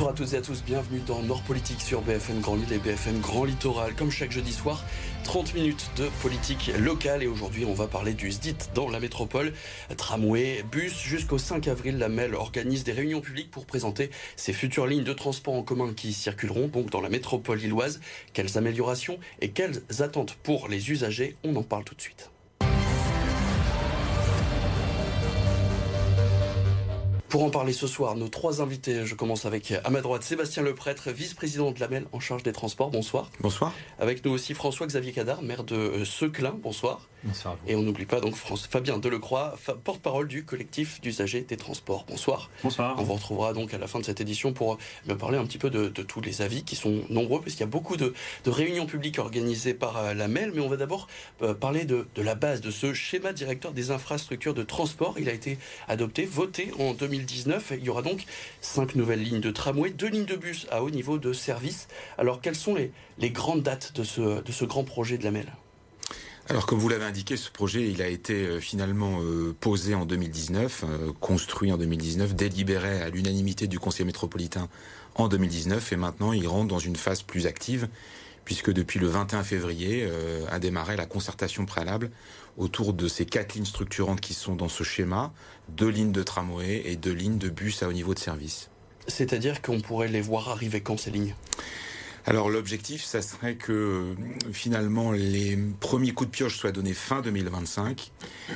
Bonsoir à toutes et à tous, bienvenue dans Nord Politique sur BFM Grand Lille et BFM Grand Littoral. Comme chaque jeudi soir, 30 minutes de politique locale et aujourd'hui on va parler du SDIT dans la métropole. Tramway, bus, jusqu'au 5 avril, la MEL organise des réunions publiques pour présenter ses futures lignes de transport en commun qui circuleront donc dans la métropole lilloise. Quelles améliorations et quelles attentes pour les usagers? On en parle tout de suite. Pour en parler ce soir, nos trois invités, je commence avec à ma droite Sébastien Leprêtre, vice-président de la MEL en charge des transports. Bonsoir. Bonsoir. Avec nous aussi François-Xavier Cadar, maire de Seclin. Bonsoir. Bonsoir. Et on n'oublie pas donc Fabien Delecroix, porte-parole du collectif d'usagers des transports. Bonsoir. Bonsoir. On vous retrouvera donc à la fin de cette édition pour me parler un petit peu de, tous les avis qui sont nombreux, puisqu'il y a beaucoup de, réunions publiques organisées par euh, la MEL. Mais on va d'abord euh, parler de, de la base de ce schéma directeur des infrastructures de transport. Il a été adopté, voté en 2019. Il y aura donc cinq nouvelles lignes de tramway, deux lignes de bus à haut niveau de service. Alors, quelles sont les, grandes dates de ce, grand projet de la MEL alors, comme vous l'avez indiqué, ce projet, a été euh, finalement euh, posé en 2019, euh, construit en 2019, délibéré à l'unanimité du Conseil métropolitain en 2019, et maintenant il rentre dans une phase plus active, puisque depuis le 21 février a démarré la concertation préalable autour de ces quatre lignes structurantes qui sont dans ce schéma, deux lignes de tramway et deux lignes de bus à haut niveau de service. C'est-à-dire qu'on pourrait les voir arriver quand ces lignes? Alors l'objectif, ça serait que finalement les premiers coups de pioche soient donnés fin 2025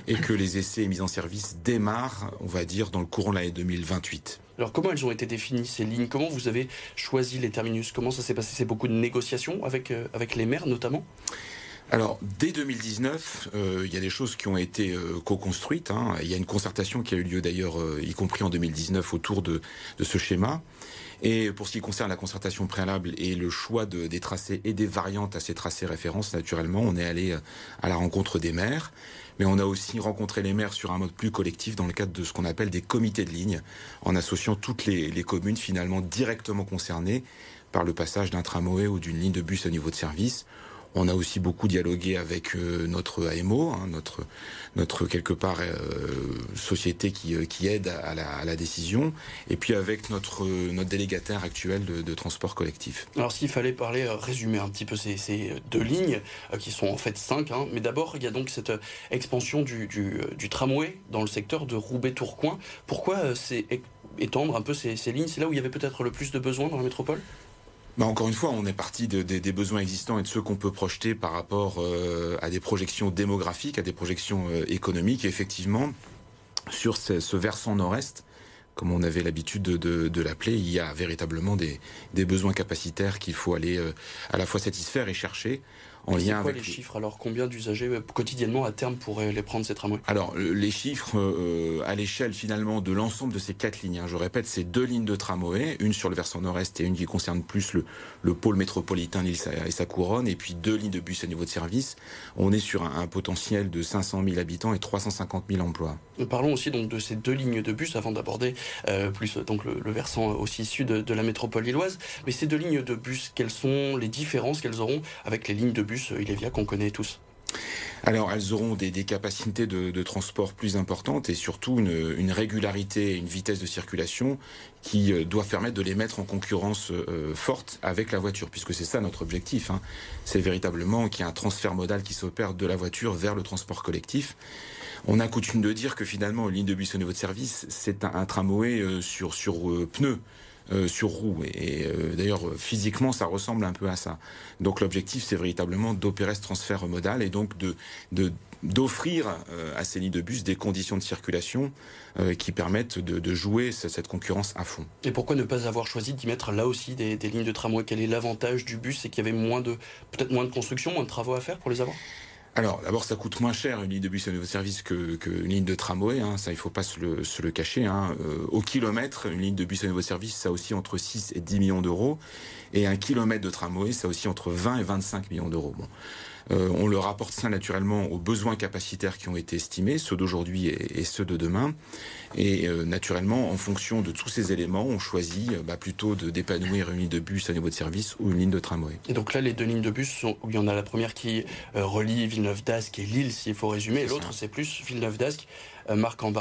et que les essais et mises en service démarrent, on va dire, dans le courant de l'année 2028. Alors comment elles ont été définies ces lignes? Comment vous avez choisi les terminus? Comment ça s'est passé? C'est beaucoup de négociations avec, euh, avec les maires notamment? Alors, dès 2019, euh, il y a des choses qui ont été co-construites. Hein. Il y a une concertation qui a eu lieu d'ailleurs, y compris en 2019, autour de, ce schéma. Et pour ce qui concerne la concertation préalable et le choix de, des tracés et des variantes à ces tracés références, naturellement, on est allé euh, à la rencontre des maires. Mais on a aussi rencontré les maires sur un mode plus collectif dans le cadre de ce qu'on appelle des comités de ligne, en associant toutes les, les communes finalement directement concernées par le passage d'un tramway ou d'une ligne de bus au niveau de service. On a aussi beaucoup dialogué avec euh, notre AMO, hein, notre, quelque part euh, société qui, euh, aide à la, décision, et puis avec notre, délégataire actuel de, transport collectif. Alors s'il fallait parler, résumer un petit peu ces, deux lignes, qui sont en fait cinq, hein, mais d'abord il y a donc cette expansion du tramway dans le secteur de Roubaix-Tourcoing. Pourquoi c'est étendre un peu ces, ces lignes? C'est là où il y avait peut-être le plus de besoins dans la métropole? Bah encore une fois, on est parti de, des besoins existants et de ceux qu'on peut projeter par rapport euh, à des projections démographiques, à des projections euh, économiques. Et effectivement, sur ce, versant nord-est, comme on avait l'habitude de, l'appeler, il y a véritablement des, des besoins capacitaires qu'il faut aller euh, à la fois satisfaire et chercher en lien quoi, avec les chiffres alors combien d'usagers euh, quotidiennement à terme pourraient les prendre ces tramways? Alors les chiffres euh, à l'échelle finalement de l'ensemble de ces quatre lignes. Hein, je répète, c'est deux lignes de tramway, une sur le versant nord-est et une qui concerne plus le, le pôle métropolitain Lille et sa couronne, et puis deux lignes de bus à niveau de service. On est sur un, un potentiel de 500 000 habitants et 350 000 emplois. Nous parlons aussi donc de ces deux lignes de bus avant d'aborder euh, plus donc le, le, versant aussi sud de, de la métropole lilloise. Mais ces deux lignes de bus, quelles sont les différences qu'elles auront avec les lignes de bus bus Ilévia qu'on connaît tous alors, elles auront des, capacités de, transport plus importantes et surtout une, régularité, une vitesse de circulation qui euh, doit permettre de les mettre en concurrence euh, forte avec la voiture, puisque c'est ça notre objectif. Hein. C'est véritablement qu'il y a un transfert modal qui s'opère de la voiture vers le transport collectif. On a coutume de dire que finalement, une ligne de bus au niveau de service, c'est un, tramway euh, sur, sur euh, pneus. Euh, sur roue. Et euh, d'ailleurs, physiquement, ça ressemble un peu à ça. Donc l'objectif, c'est véritablement d'opérer ce transfert modal et donc de, d'offrir euh, à ces lignes de bus des conditions de circulation euh, qui permettent de, jouer cette concurrence à fond. Et pourquoi ne pas avoir choisi d'y mettre là aussi des, lignes de tramway? Quel est l'avantage du bus? C'est qu'il y avait peut-être moins de construction, moins de travaux à faire pour les avoir? Alors, d'abord, ça coûte moins cher une ligne de bus à nouveau service qu'une que ligne de tramway. Hein, ça, il faut pas se le, cacher. Hein. Euh, au kilomètre, une ligne de bus à nouveau service, ça aussi entre 6 et 10 millions d'euros. Et un kilomètre de tramway, ça aussi entre 20 et 25 millions d'euros. Euh, on le rapporte ça naturellement aux besoins capacitaires qui ont été estimés, ceux d'aujourd'hui et, et, ceux de demain. Et euh, naturellement, en fonction de tous ces éléments, on choisit euh, bah, plutôt de d'épanouir une ligne de bus à niveau de service ou une ligne de tramway. Et donc là, les deux lignes de bus, sont, où il y en a la première qui relie Villeneuve d'Ascq et Lille, s'il faut résumer, et l'autre, c'est plus Villeneuve d'Ascq Marc en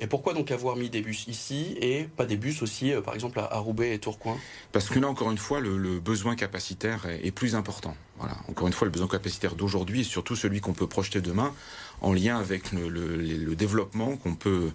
Et pourquoi donc avoir mis des bus ici et pas des bus aussi, par exemple, à, Roubaix et Tourcoing? Parce que là, encore une fois, le, besoin capacitaire est, plus important. Voilà. Encore une fois, le besoin capacitaire d'aujourd'hui est surtout celui qu'on peut projeter demain en lien avec le, développement qu'on peut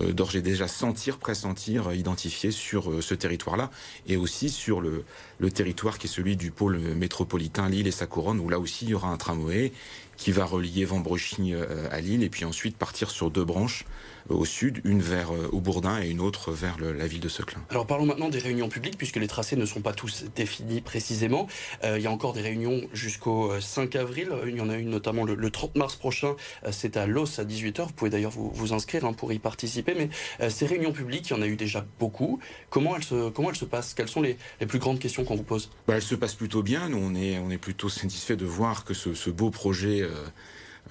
euh, d'ores et déjà sentir, pressentir, identifier sur euh, ce territoire-là et aussi sur le, le territoire qui est celui du pôle métropolitain Lille et sa couronne où là aussi il y aura un tramway qui va relier Vambrechy euh, à Lille et puis ensuite partir sur deux branches au sud, une vers euh, Aubourdin et une autre vers la ville de Seclin. Alors parlons maintenant des réunions publiques, puisque les tracés ne sont pas tous définis précisément. il y a encore des réunions jusqu'au 5 avril. Il y en a une notamment le, 30 mars prochain. c'est à Los à 18h. Vous pouvez d'ailleurs vous, vous, inscrire hein, pour y participer. Mais ces réunions publiques, il y en a eu déjà beaucoup. Comment elles se, comment elles se passent? Quelles sont les, les, plus grandes questions qu'on vous pose? Bah, Elles se passent plutôt bien. Nous, on est, on est plutôt satisfait de voir que ce, ce beau projet euh, euh,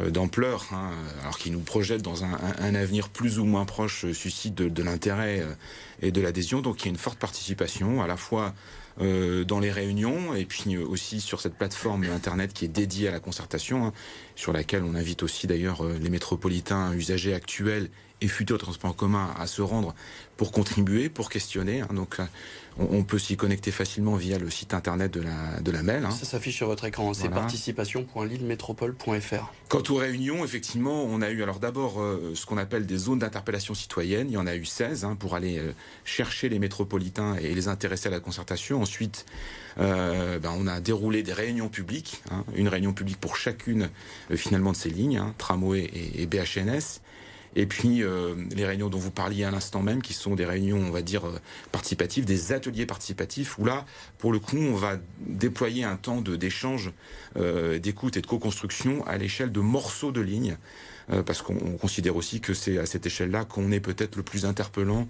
d'ampleur, hein, alors qui nous projette dans un, avenir plus ou moins proche, euh, suscite de, l'intérêt et de l'adhésion. Donc il y a une forte participation, à la fois dans les réunions et puis aussi sur cette plateforme internet qui est dédiée à la concertation, hein, sur laquelle on invite aussi d'ailleurs les métropolitains usagers actuels et futurs transports en commun à se rendre pour contribuer, pour questionner. Hein. donc on, peut s'y connecter facilement via le site internet de la, de la MEL. Hein. Ça s'affiche sur votre écran, c'est participation.lillemétropole.fr. Quant aux réunions, effectivement, on a eu alors d'abord euh, ce qu'on appelle des zones d'interpellation citoyenne. Il y en a eu 16 hein, pour aller euh, chercher les métropolitains et les intéresser à la concertation. Ensuite, euh, ben, on a déroulé des réunions publiques, hein. une réunion publique pour chacune finalement de ces lignes, tramway et, et BHNS. Et puis euh, les réunions dont vous parliez à l'instant même, qui sont des réunions, on va dire, euh, participatives, des ateliers participatifs, où là, pour le coup, on va déployer un temps d'échange, euh, d'écoute et de co-construction à l'échelle de morceaux de lignes parce qu'on considère aussi que c'est à cette échelle-là qu'on est peut-être le plus interpellant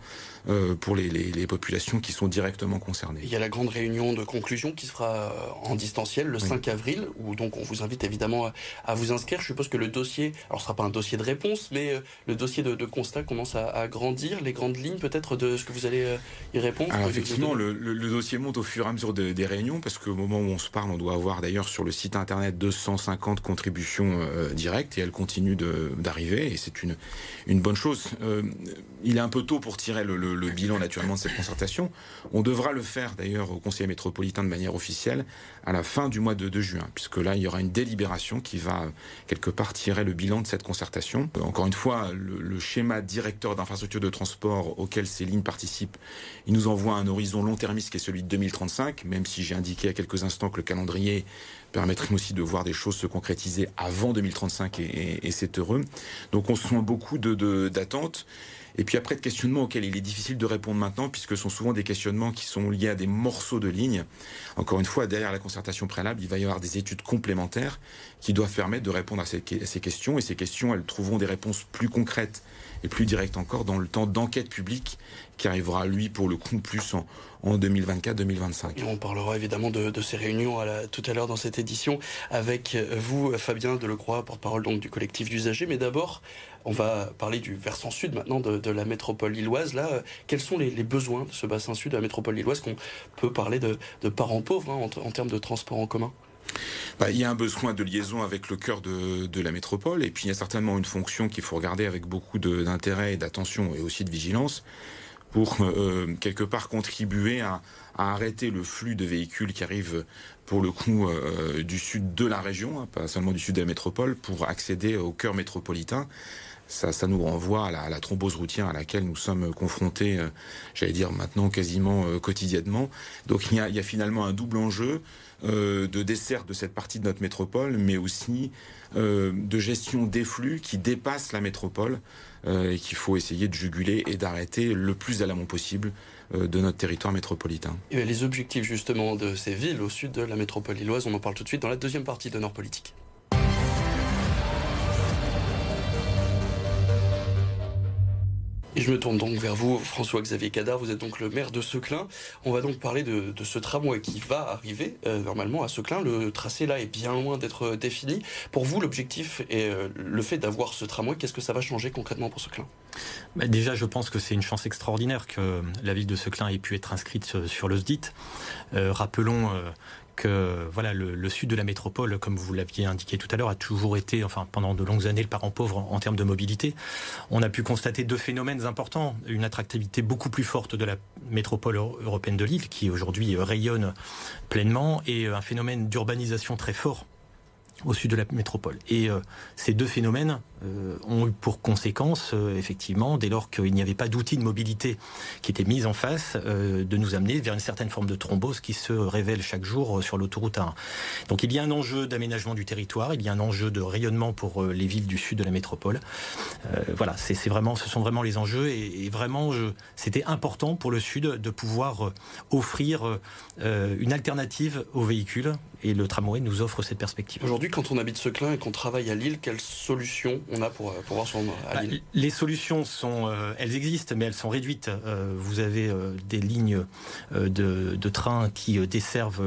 euh, pour les, populations qui sont directement concernées. Il y a la grande réunion de conclusion qui se fera euh, en distanciel le 5 avril, où donc on vous invite évidemment à, vous inscrire. Je suppose que le dossier, alors ce sera pas un dossier de réponse, mais le dossier de, constat commence à, grandir. Les grandes lignes peut-être de ce que vous allez y répondre. Alors effectivement, le, dossier monte au fur et à mesure des réunions, parce qu'au moment où on se parle, on doit avoir d'ailleurs sur le site internet 250 contributions directes, et elles continuent de, d'arriver et c'est une, une bonne chose. Euh, il est un peu tôt pour tirer le, bilan naturellement de cette concertation. On devra le faire d'ailleurs au Conseil métropolitain de manière officielle à la fin du mois de, juin, puisque là il y aura une délibération qui va quelque part tirer le bilan de cette concertation. Euh, encore une fois, le, schéma directeur d'infrastructure de transport auquel ces lignes participent, il nous envoie un horizon long-termiste qui est celui de 2035, même si j'ai indiqué à quelques instants que le calendrier permettrait aussi de voir des choses se concrétiser avant 2035 et, c'est heureux. Donc on se sent beaucoup d'attentes. Et puis après, de questionnements auxquels il est difficile de répondre maintenant, puisque ce sont souvent des questionnements qui sont liés à des morceaux de ligne. Encore une fois, derrière la concertation préalable, il va y avoir des études complémentaires qui doivent permettre de répondre à ces, questions. Et ces questions, elles trouveront des réponses plus concrètes et plus directes encore dans le temps d'enquête publique qui arrivera, lui, pour le coup, plus en, en 2024-2025. On parlera évidemment de, ces réunions à tout à l'heure dans cette édition avec vous, Fabien Delecroix, porte-parole donc du collectif d'usagers. Mais d'abord, on va parler du versant sud maintenant de, la métropole lilloise. Là, quels sont les, besoins de ce bassin sud de la métropole lilloise qu'on peut parler de, parents pauvres hein, en, termes de transport en commun? Bah, il y a un besoin de liaison avec le cœur de, la métropole, et puis il y a certainement une fonction qu'il faut regarder avec beaucoup d'intérêt et d'attention et aussi de vigilance pour euh, quelque part contribuer à, arrêter le flux de véhicules qui arrivent pour le coup euh, du sud de la région, hein, pas seulement du sud de la métropole, pour accéder au cœur métropolitain. Ça, ça nous renvoie à la, thrombose routière à laquelle nous sommes confrontés, euh, j'allais dire maintenant quasiment quotidiennement. Donc il y, a, finalement un double enjeu de dessert de cette partie de notre métropole, mais aussi de gestion des flux qui dépassent la métropole euh, et qu'il faut essayer de juguler et d'arrêter le plus à l'amont possible euh, de notre territoire métropolitain. Et les objectifs justement de ces villes au sud de la métropole lilloise, on en parle tout de suite dans la deuxième partie de Nord Politique. Je me tourne donc vers vous, François-Xavier Cadar. Vous êtes donc le maire de Seclin. On va donc parler de, ce tramway qui va arriver euh, normalement à Seclin. Le tracé là est bien loin d'être défini. Pour vous, l'objectif et euh, le fait d'avoir ce tramway, qu'est-ce que ça va changer concrètement pour Seclin? Bah, Déjà, je pense que c'est une chance extraordinaire que la ville de Seclin ait pu être inscrite sur le SDIT. Euh, rappelons que voilà le, sud de la métropole, comme vous l'aviez indiqué tout à l'heure, a toujours été, enfin pendant de longues années, le parent pauvre en, termes de mobilité. On a pu constater deux phénomènes importants une attractivité beaucoup plus forte de la métropole européenne de Lille, qui aujourd'hui rayonne pleinement, et un phénomène d'urbanisation très fort au sud de la métropole. Et euh, ces deux phénomènes euh, ont eu pour conséquence, euh, effectivement, dès lors qu'il n'y avait pas d'outils de mobilité qui étaient mis en face, de nous amener vers une certaine forme de thrombose qui se révèle chaque jour sur l'autoroute A1. Donc il y a un enjeu d'aménagement du territoire, il y a un enjeu de rayonnement pour les villes du sud de la métropole. voilà, c'est vraiment, ce sont vraiment les enjeux et, vraiment, c'était important pour le sud de pouvoir offrir une alternative aux véhicules et le tramway nous offre cette perspective. Aujourd'hui, quand on habite Seclin et qu'on travaille à Lille, quelles solutions on a pour euh, à bah, Lille Les solutions sont, euh, elles existent, mais elles sont réduites. Euh, vous avez des lignes de, de train qui desservent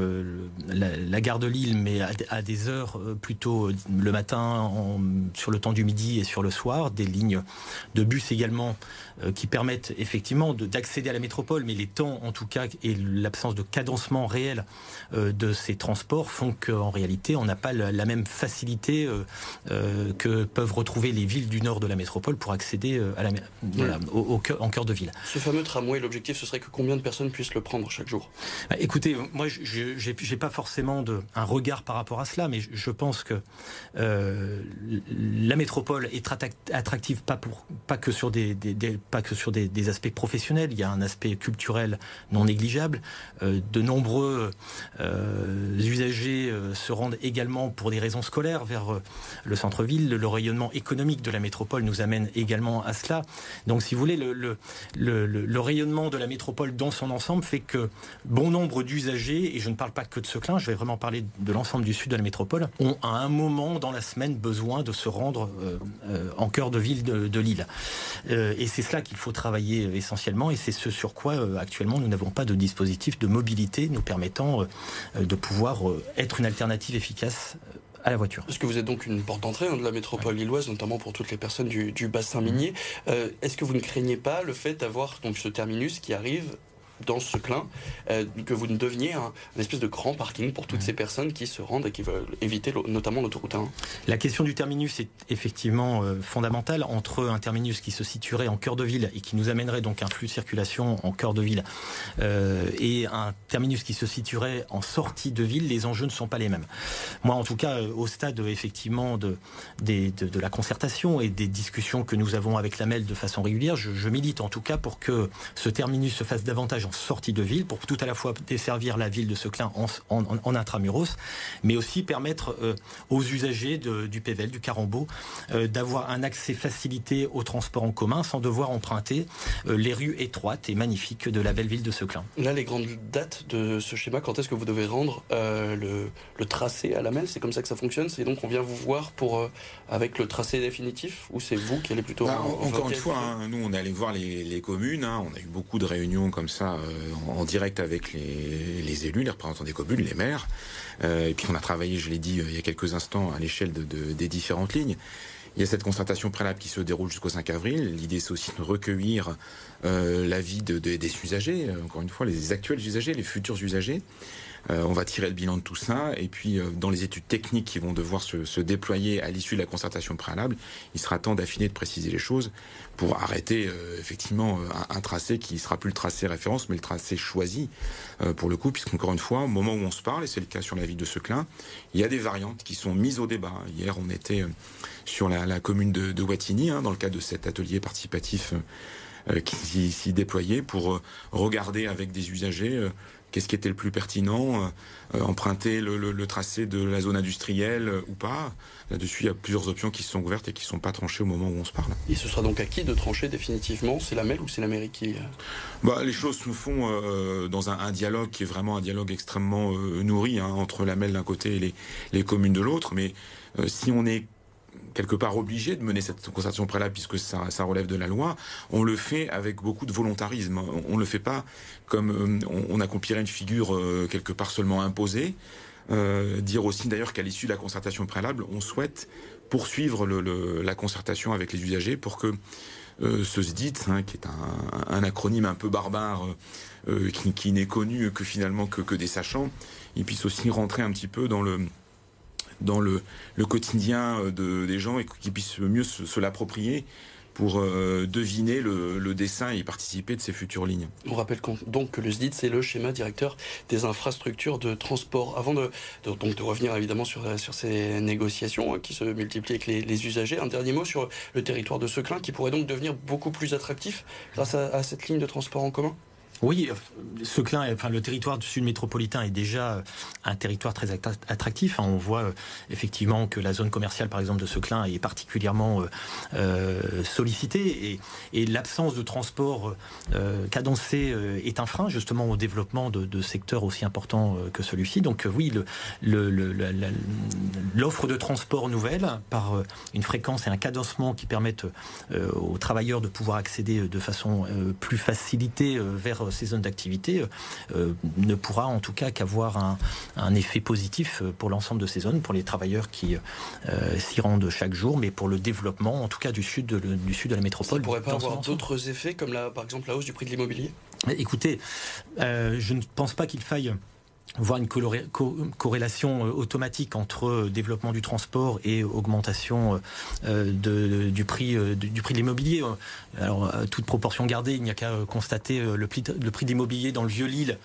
la, gare de Lille, mais à, des heures plutôt le matin, en, sur le temps du midi et sur le soir. Des lignes de bus également qui permettent effectivement d'accéder à la métropole, mais les temps en tout cas et l'absence de cadencement réel de ces transports font qu'en réalité, on n'a pas la, même facilité euh, euh, que peuvent retrouver les villes du nord de la métropole pour accéder euh, à la, au, en cœur de ville. Ce fameux tramway, l'objectif, ce serait que combien de personnes puissent le prendre chaque jour? Bah, Écoutez, moi, je n'ai pas forcément de, un regard par rapport à cela, mais je pense que la métropole est attractive pas, pour, pas que sur, des, pas que sur des, aspects professionnels, il y a un aspect culturel non négligeable. de nombreux usagers euh, se rendent également pour des raisons scolaires vers euh, le centre-ville. Le, rayonnement économique de la métropole nous amène également à cela. Donc, si vous voulez, le, rayonnement de la métropole dans son ensemble fait que bon nombre d'usagers, et je ne parle pas que de ce clin, je vais vraiment parler de l'ensemble du sud de la métropole, ont à un moment dans la semaine besoin de se rendre euh, en cœur de ville de, Lille. et c'est cela qu'il faut travailler essentiellement, et c'est ce sur quoi actuellement nous n'avons pas de dispositif de mobilité nous permettant de pouvoir être une alternative efficace euh, à la voiture. Parce que vous êtes donc une porte d'entrée hein, de la métropole lilloise, notamment pour toutes les personnes du, bassin minier. Euh, est-ce que vous ne craignez pas le fait d'avoir donc ce terminus qui arrive dans ce clin, euh, que vous ne deveniez un, espèce de grand parking pour toutes ces personnes qui se rendent et qui veulent éviter notamment l'autoroute 1. La question du terminus est effectivement euh, fondamentale entre un terminus qui se situerait en cœur de ville et qui nous amènerait donc un flux de circulation en cœur de ville euh, et un terminus qui se situerait en sortie de ville, les enjeux ne sont pas les mêmes. Moi, en tout cas, au stade effectivement de, de, de, la concertation et des discussions que nous avons avec la MEL de façon régulière, je, je milite en tout cas pour que ce terminus se fasse davantage en sortie de ville pour tout à la fois desservir la ville de Seclin en, en, en intramuros, mais aussi permettre euh, aux usagers de, du PVL, du Carambeau, euh, d'avoir un accès facilité au transport en commun sans devoir emprunter euh, les rues étroites et magnifiques de la belle ville de Seclin. Là, les grandes dates de ce schéma, quand est-ce que vous devez rendre le, le, tracé à la MEL C'est comme ça que ça fonctionne? C'est donc on vient vous voir pour avec le tracé définitif ou c'est vous qui allez plutôt... Bah, encore une fois, hein, nous on est allé voir les, les communes, hein, on a eu beaucoup de réunions comme ça euh, en, direct avec les, élus, les représentants des communes, les maires. Euh, et puis on a travaillé, je l'ai dit euh, il y a quelques instants, à l'échelle des différentes lignes. Il y a cette concertation préalable qui se déroule jusqu'au 5 avril. L'idée, c'est aussi de recueillir l'avis des usagers, encore une fois, les actuels usagers, les futurs usagers. Euh, on va tirer le bilan de tout ça. Et puis, euh, dans les études techniques qui vont devoir se, déployer à l'issue de la concertation préalable, il sera temps d'affiner, de préciser les choses pour arrêter euh, effectivement un, tracé qui sera plus le tracé référence, mais le tracé choisi pour le coup, puisqu'encore une fois, au moment où on se parle, et c'est le cas sur la ville de Seclin, il y a des variantes qui sont mises au débat. Hier, on était sur la, commune de, de Wattigny, hein, dans le cadre de cet atelier participatif qui s'y déployait pour regarder avec des usagers qu'est-ce qui était le plus pertinent, euh, emprunter le, tracé de la zone industrielle euh, ou pas. Là-dessus, il y a plusieurs options qui sont ouvertes et qui ne sont pas tranchées au moment où on se parle. Et ce sera donc à qui de trancher définitivement? C'est la MEL ou c'est l'Amérique qui... Euh bah, Les choses se font dans un, dialogue qui est vraiment un dialogue extrêmement nourri hein, entre la MEL d'un côté et les, les communes de l'autre. Mais si on est quelque part obligé de mener cette concertation préalable puisque ça, ça, relève de la loi, on le fait avec beaucoup de volontarisme. On ne le fait pas comme euh, on, accomplirait une figure euh, quelque part seulement imposée. Euh, dire aussi d'ailleurs qu'à l'issue de la concertation préalable, on souhaite poursuivre la concertation avec les usagers pour que ce SDIT, hein, qui est un, acronyme un peu barbare, qui, n'est connu que finalement que, que des sachants, il puisse aussi rentrer un petit peu dans le dans le, quotidien de, des gens et qu'ils puissent mieux se l'approprier pour euh, deviner le, dessin et participer de ces futures lignes. On rappelle donc que le SDIT, c'est le schéma directeur des infrastructures de transport. Avant de, donc de revenir évidemment sur, ces négociations hein, qui se multiplient avec les, usagers, un dernier mot sur le territoire de Seclin qui pourrait donc devenir beaucoup plus attractif grâce à cette ligne de transport en commun? Oui, Seclin, enfin le territoire du sud métropolitain est déjà euh, un territoire très attractif. Hein. On voit euh, effectivement que la zone commerciale, par exemple, de Seclin est particulièrement euh, sollicitée et, l'absence de transport cadencé est un frein justement au développement de, secteurs aussi importants que celui-ci. Donc oui, l'offre de transport nouvelle par une fréquence et un cadencement qui permettent aux travailleurs de pouvoir accéder de façon plus facilitée vers ces zones d'activité euh, euh, ne pourra en tout cas qu'avoir un, effet positif euh, pour l'ensemble de ces zones, pour les travailleurs qui s'y rendent chaque jour, mais pour le développement en tout cas du sud de, du sud de la métropole. Ça pourrait pas avoir d'autres effets comme la, par exemple la hausse du prix de l'immobilier? Écoutez, je ne pense pas qu'il faille voir une corrélation euh, automatique entre euh, développement du transport et augmentation euh, du prix du prix de l'immobilier. Alors toute proportion gardée, il n'y a qu'à constater le prix le prix d'immobilier dans le vieux Lille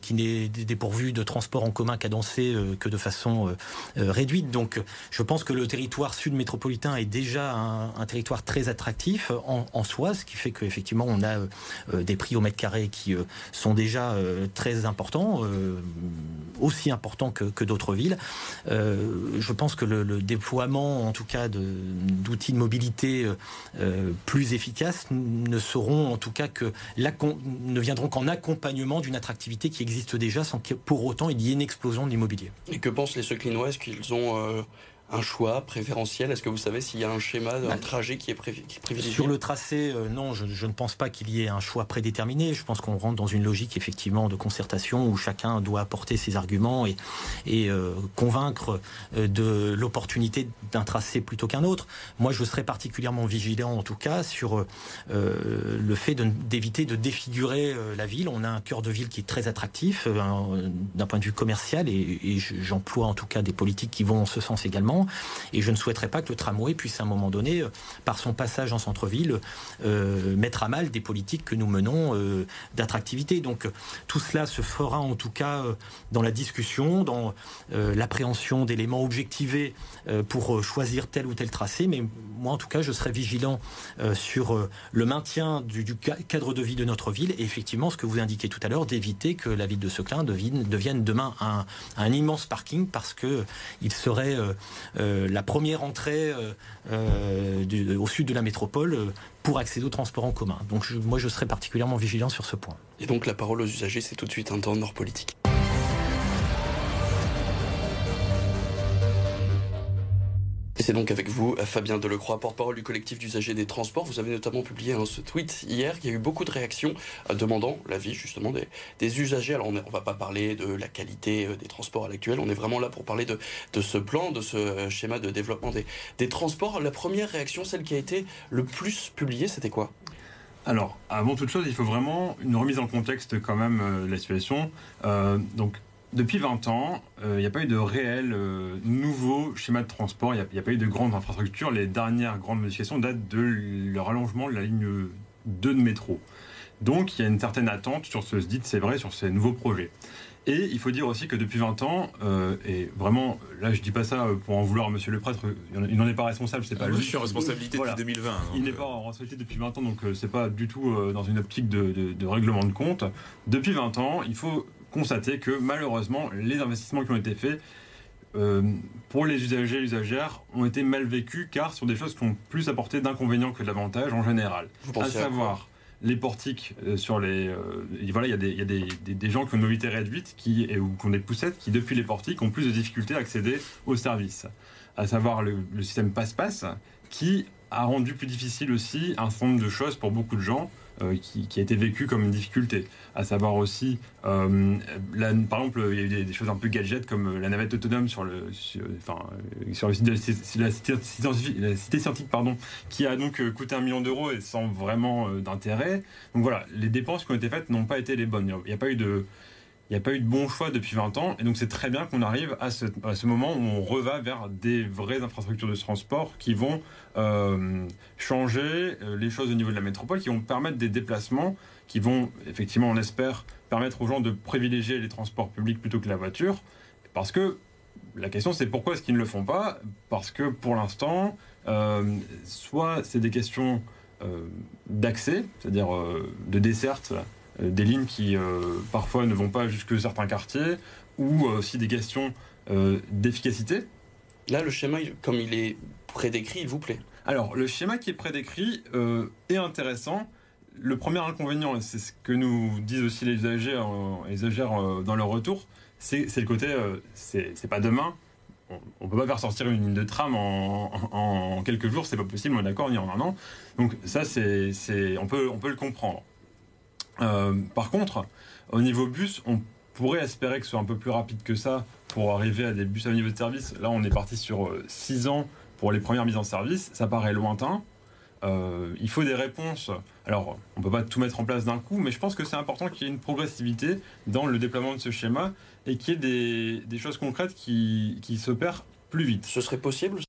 qui n'est dépourvu de transport en commun cadencé que de façon réduite. Donc je pense que le territoire sud métropolitain est déjà un, territoire très attractif en, en, soi, ce qui fait qu'effectivement on a des prix au mètre carré qui sont déjà très importants aussi important que, d'autres villes. Euh, je pense que le, déploiement, en tout cas, d'outils de, mobilité euh, plus efficaces ne seront, en tout cas, que ne viendront qu'en accompagnement d'une attractivité qui existe déjà, sans que pour autant il y ait une explosion de l'immobilier. Et que pensent les Seclinois Est-ce qu'ils ont euh, un choix préférentiel Est-ce que vous savez s'il y a un schéma, un bah, trajet qui est, privilégié Sur le tracé, euh, non, je, ne pense pas qu'il y ait un choix prédéterminé. Je pense qu'on rentre dans une logique effectivement de concertation où chacun doit apporter ses arguments et, et euh, convaincre euh, de l'opportunité d'un tracé plutôt qu'un autre. Moi, je serais particulièrement vigilant en tout cas sur le fait d'éviter de, défigurer la ville. On a un cœur de ville qui est très attractif d'un point de vue commercial et, et j'emploie en tout cas des politiques qui vont en ce sens également. Et je ne souhaiterais pas que le tramway puisse à un moment donné, euh, par son passage en centre-ville, euh, mettre à mal des politiques que nous menons euh, d'attractivité. Donc tout cela se fera en tout cas dans la discussion, dans l'appréhension d'éléments objectivés pour choisir tel ou tel tracé. Mais moi, en tout cas, je serai vigilant sur le maintien du, cadre de vie de notre ville et effectivement, ce que vous indiquez tout à l'heure, d'éviter que la ville de Seclin devienne, demain un, un, immense parking parce que il serait la première entrée euh, euh, au sud de la métropole pour accéder au transport en commun. Donc moi, je serai particulièrement vigilant sur ce point. Et donc la parole aux usagers, c'est tout de suite un temps nord politique. C'est donc avec vous, Fabien Delecroix, porte-parole du collectif d'usagers des transports. Vous avez notamment publié un ce tweet hier. Y a eu beaucoup de réactions euh, demandant l'avis justement des, usagers. Alors on ne va pas parler de la qualité euh, des transports à l'actuel. On est vraiment là pour parler de, ce plan, de ce euh, schéma de développement des, transports. La première réaction, celle qui a été le plus publiée, c'était quoi? Alors, avant toute chose, il faut vraiment une remise en contexte quand même de la situation. donc, depuis 20 ans, il euh, n'y a pas eu de réel euh, nouveau schéma de transport, il n'y a, pas eu de grandes infrastructures. Les dernières grandes modifications datent de le rallongement de la ligne 2 de métro. Donc il y a une certaine attente sur ce SDIT, c'est vrai, sur ces nouveaux projets. Et il faut dire aussi que depuis 20 ans, euh, et vraiment, là je dis pas ça pour en vouloir à monsieur le prêtre, il n'en est pas responsable, c'est pas lui. Je suis en responsabilité depuis 2020. Il n'est pas en responsabilité depuis 20 ans, donc c'est pas du tout dans une optique de, de règlement de compte. Depuis 20 ans, il faut constater que malheureusement, les investissements qui ont été faits euh, pour les usagers et usagères ont été mal vécus car sur des choses qui ont plus apporté d'inconvénients que d'avantages en général. à savoir les portiques euh, sur les. Euh, voilà, il y a, des, y a des, des, gens qui ont une mobilité réduite qui, ou qui ont des poussettes qui, depuis les portiques, ont plus de difficultés à accéder aux services. À savoir le, le système passe-passe qui a rendu plus difficile aussi un certain nombre de choses pour beaucoup de gens qui, a été vécu comme une difficulté. À savoir aussi, euh, par exemple, il y a eu des, choses un peu gadgets comme la navette autonome sur le, enfin, sur le site de la, cité, scientifique, pardon, qui a donc coûté un million d'euros et sans vraiment d'intérêt. Donc voilà, les dépenses qui ont été faites n'ont pas été les bonnes. Il n'y a pas eu de il n'y a pas eu de bon choix depuis 20 ans. Et donc, c'est très bien qu'on arrive à ce, moment où on reva vers des vraies infrastructures de transport qui vont euh, changer euh, les choses au niveau de la métropole, qui vont permettre des déplacements, qui vont, effectivement, on espère, permettre aux gens de privilégier les transports publics plutôt que la voiture. Parce que la question, c'est pourquoi est-ce qu'ils ne le font pas? Parce que pour l'instant, euh, soit c'est des questions d'accès, c'est-à-dire de desserte des lignes qui euh, parfois ne vont pas jusque certains quartiers, ou euh, aussi des questions d'efficacité. Là, le schéma, comme il est prédécrit, il vous plaît Alors, le schéma qui est prédécrit est intéressant. Le premier inconvénient, et c'est ce que nous disent aussi les usagers, les dans leur retour, c'est le côté, c'est pas demain, on ne peut pas faire sortir une ligne de tram en, quelques jours, c'est pas possible, on est d'accord, ni en un an. Donc ça, c'est, on, peut, on peut le comprendre. Euh, par contre, au niveau bus, on pourrait espérer que ce soit un peu plus rapide que ça pour arriver à des bus à niveau de service. Là, on est parti sur 6 euh, ans pour les premières mises en service. Ça paraît lointain. Euh, il faut des réponses. Alors, on ne peut pas tout mettre en place d'un coup, mais je pense que c'est important qu'il y ait une progressivité dans le déploiement de ce schéma et qu'il y ait des, choses concrètes qui, qui s'opèrent plus vite. Ce serait possible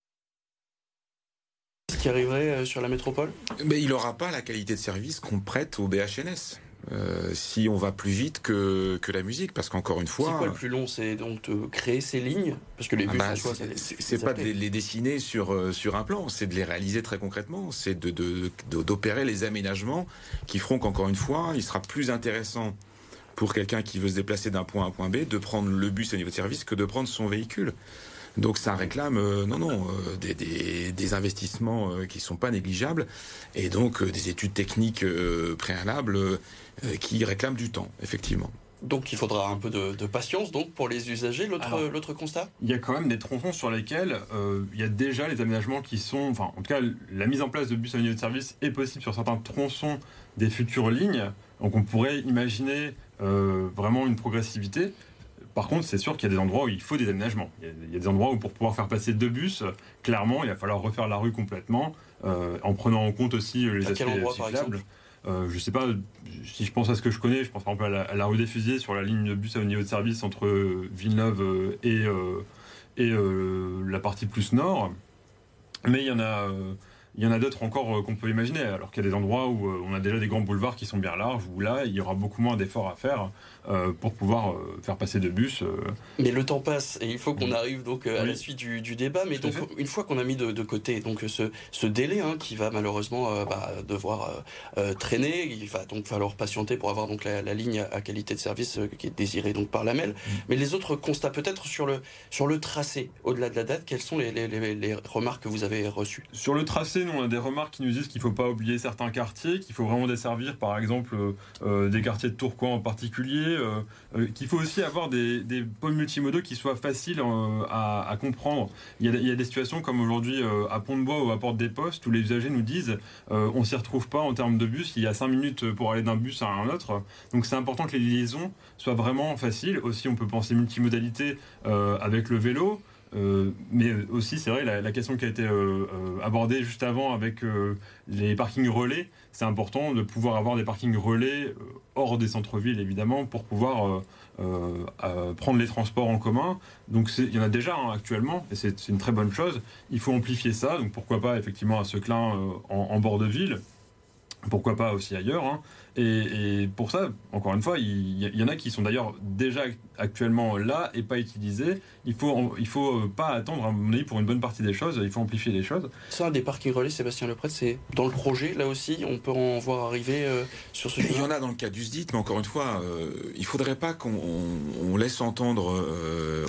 ce qui arriverait sur la métropole? Mais il n'aura pas la qualité de service qu'on prête au BHNS. Euh, si on va plus vite que, que la musique, parce qu'encore une fois. C'est quoi le plus long C'est donc de créer ces lignes? Parce que les bus, bah, c'est pas de les dessiner sur, euh, sur un plan, c'est de les réaliser très concrètement, c'est d'opérer de, de, les aménagements qui feront qu'encore une fois, il sera plus intéressant pour quelqu'un qui veut se déplacer d'un point à un point B de prendre le bus au niveau de service que de prendre son véhicule. Donc ça réclame, euh, non, non, euh, des, des, des, investissements euh, qui sont pas négligeables et donc des études techniques préalables qui réclament du temps, effectivement. Donc il faudra un peu de, de patience donc pour les usagers. L'autre, l'autre constat? Il y a quand même des tronçons sur lesquels il y a déjà les aménagements qui sont, enfin en tout cas la mise en place de bus à niveau de service est possible sur certains tronçons des futures lignes. Donc on pourrait imaginer vraiment une progressivité. Par contre, c'est sûr qu'il y a des endroits où il faut des aménagements. Il y, a, des endroits où pour pouvoir faire passer deux bus, clairement, il va falloir refaire la rue complètement, euh, en prenant en compte aussi euh, les aspects cyclables. Euh, je sais pas, si je pense à ce que je connais, je pense par exemple à la, rue des Fusées sur la ligne de bus à haut niveau de service entre Villeneuve et, et la partie plus nord. Mais il y en a il y en a d'autres encore euh, qu'on peut imaginer, alors qu'il y a des endroits où euh, on a déjà des grands boulevards qui sont bien larges, où là, il y aura beaucoup moins d'efforts à faire euh, pour pouvoir faire passer de bus. Mais le temps passe et il faut qu'on arrive donc à la suite du, débat. Mais donc, une fois qu'on a mis de, côté donc ce, ce délai hein, qui va malheureusement bah, devoir traîner, il va donc falloir patienter pour avoir donc la, ligne à qualité de service qui est désirée donc par la MEL. Mm. Mais les autres constats peut-être sur le, sur le tracé, au-delà de la date, quelles sont les, les, les remarques que vous avez reçues? Sur le tracé, on a des remarques qui nous disent qu'il ne faut pas oublier certains quartiers, qu'il faut vraiment desservir, par exemple, euh, euh, des quartiers de Tourcoing en particulier, euh, qu'il faut aussi avoir des, pôles multimodaux qui soient faciles à, comprendre. Il y, a, des situations comme aujourd'hui à Pont-de-Bois ou à Porte des Postes où les usagers nous disent on s'y retrouve pas en termes de bus, il y a 5 minutes pour aller d'un bus à un autre. Donc c'est important que les liaisons soient vraiment faciles. Aussi, on peut penser multimodalité avec le vélo. Euh, mais aussi, c'est vrai, la, question qui a été euh, euh, abordée juste avant avec les parkings relais, c'est important de pouvoir avoir des parkings relais hors des centres-villes, évidemment, pour pouvoir prendre les transports en commun. Donc il y en a déjà hein, actuellement, et c'est une très bonne chose. Il faut amplifier ça, donc pourquoi pas effectivement à Seclin en, en bord de ville, pourquoi pas aussi ailleurs. Hein. Et, pour ça, encore une fois, il y, en a qui sont d'ailleurs déjà actuellement là et pas utilisés. Il faut, il faut euh, pas attendre, à mon avis, pour une bonne partie des choses. Il faut amplifier les choses. Ça, des parkings relais, Sébastien Lepret, c'est dans le projet, là aussi, on peut en voir arriver euh, sur ce Il y en a dans le cas du SDIT, mais encore une fois, euh, il faudrait pas qu'on laisse entendre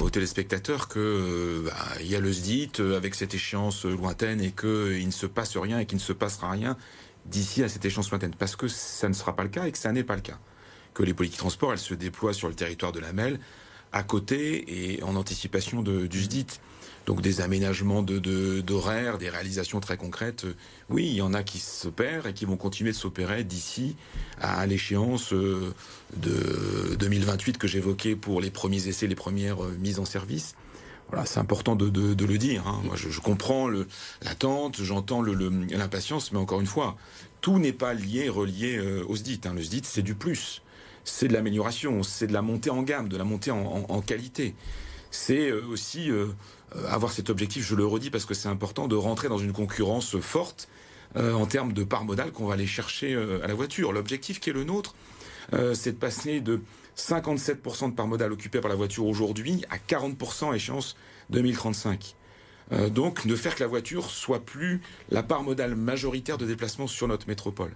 aux téléspectateurs que bah, il y a le SDIT avec cette échéance lointaine et qu'il ne se passe rien et qu'il ne se passera rien d'ici à cette échéance lointaine, parce que ça ne sera pas le cas et que ça n'est pas le cas. Que les politiques transports, elles se déploient sur le territoire de la MEL, à côté et en anticipation de, du SDIT. donc des aménagements d'horaires, de, des réalisations très concrètes. oui, il y en a qui s'opèrent et qui vont continuer de s'opérer d'ici à l'échéance de 2028 que j'évoquais pour les premiers essais, les premières mises en service. Voilà, c'est important de, le dire. Hein. Moi, je, comprends l'attente, j'entends l'impatience, mais encore une fois, tout n'est pas lié, relié au SDIT. Hein. Le SDIT, c'est du plus c'est de l'amélioration, c'est de la montée en gamme, de la montée en, qualité. C'est euh, aussi euh, avoir cet objectif, je le redis parce que c'est important, de rentrer dans une concurrence forte euh, en termes de part modale qu'on va aller chercher à la voiture. L'objectif qui est le nôtre, c'est de passer de 57% de part modale occupée par la voiture aujourd'hui à 40% à échéance 2035. donc de faire que la voiture soit plus la part modale majoritaire de déplacement sur notre métropole.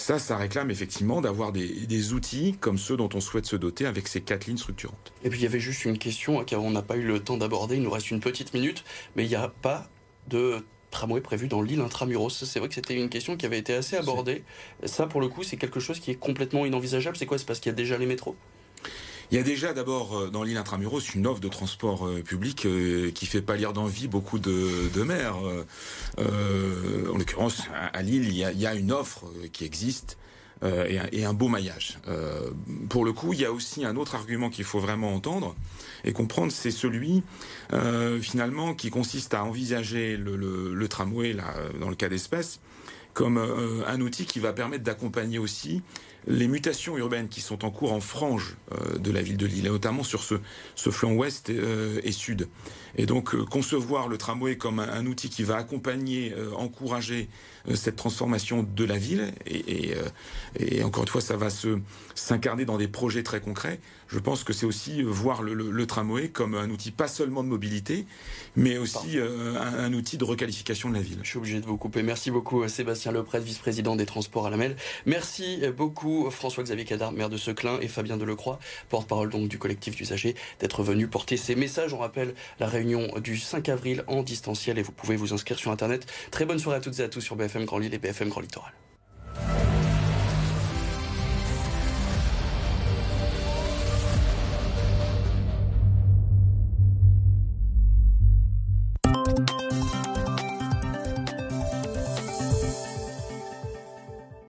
Ça, ça réclame effectivement d'avoir des, outils comme ceux dont on souhaite se doter avec ces quatre lignes structurantes. Et puis il y avait juste une question car on n'a pas eu le temps d'aborder, il nous reste une petite minute, mais il n'y a pas de tramway prévu dans l'île intramuros. C'est vrai que c'était une question qui avait été assez abordée. Ça, pour le coup, c'est quelque chose qui est complètement inenvisageable. C'est quoi? C'est parce qu'il y a déjà les métros? Il y a déjà d'abord euh, dans l'île intramuros une offre de transport euh, public euh, qui fait pâlir d'envie beaucoup de, maires. en l'occurrence, à, Lille, il y, a, une offre qui existe. et, un, beau maillage. pour le coup, il y a aussi un autre argument qu'il faut vraiment entendre et comprendre, c'est celui finalement qui consiste à envisager le, tramway, là, dans le cas d'espèce, comme un outil qui va permettre d'accompagner aussi les mutations urbaines qui sont en cours en frange euh, de la ville de Lille, et notamment sur ce, flanc ouest euh, et, sud. Et donc euh, concevoir le tramway comme un, outil qui va accompagner, encourager cette transformation de la ville, et, et encore une fois, ça va s'incarner dans des projets très concrets. Je pense que c'est aussi voir le, tramway comme un outil pas seulement de mobilité, mais aussi un, outil de requalification de la ville. Je suis obligé de vous couper. Merci beaucoup Sébastien Lepret, vice-président des Transports à la MEL. Merci beaucoup François-Xavier Cadar, maire de Seclin, et Fabien Delecroix, porte-parole donc du collectif d'usagers, d'être venus porter ces messages. On rappelle la réunion du 5 avril en distanciel et vous pouvez vous inscrire sur Internet. Très bonne soirée à toutes et à tous sur BFM Grand Lille et BFM Grand Littoral.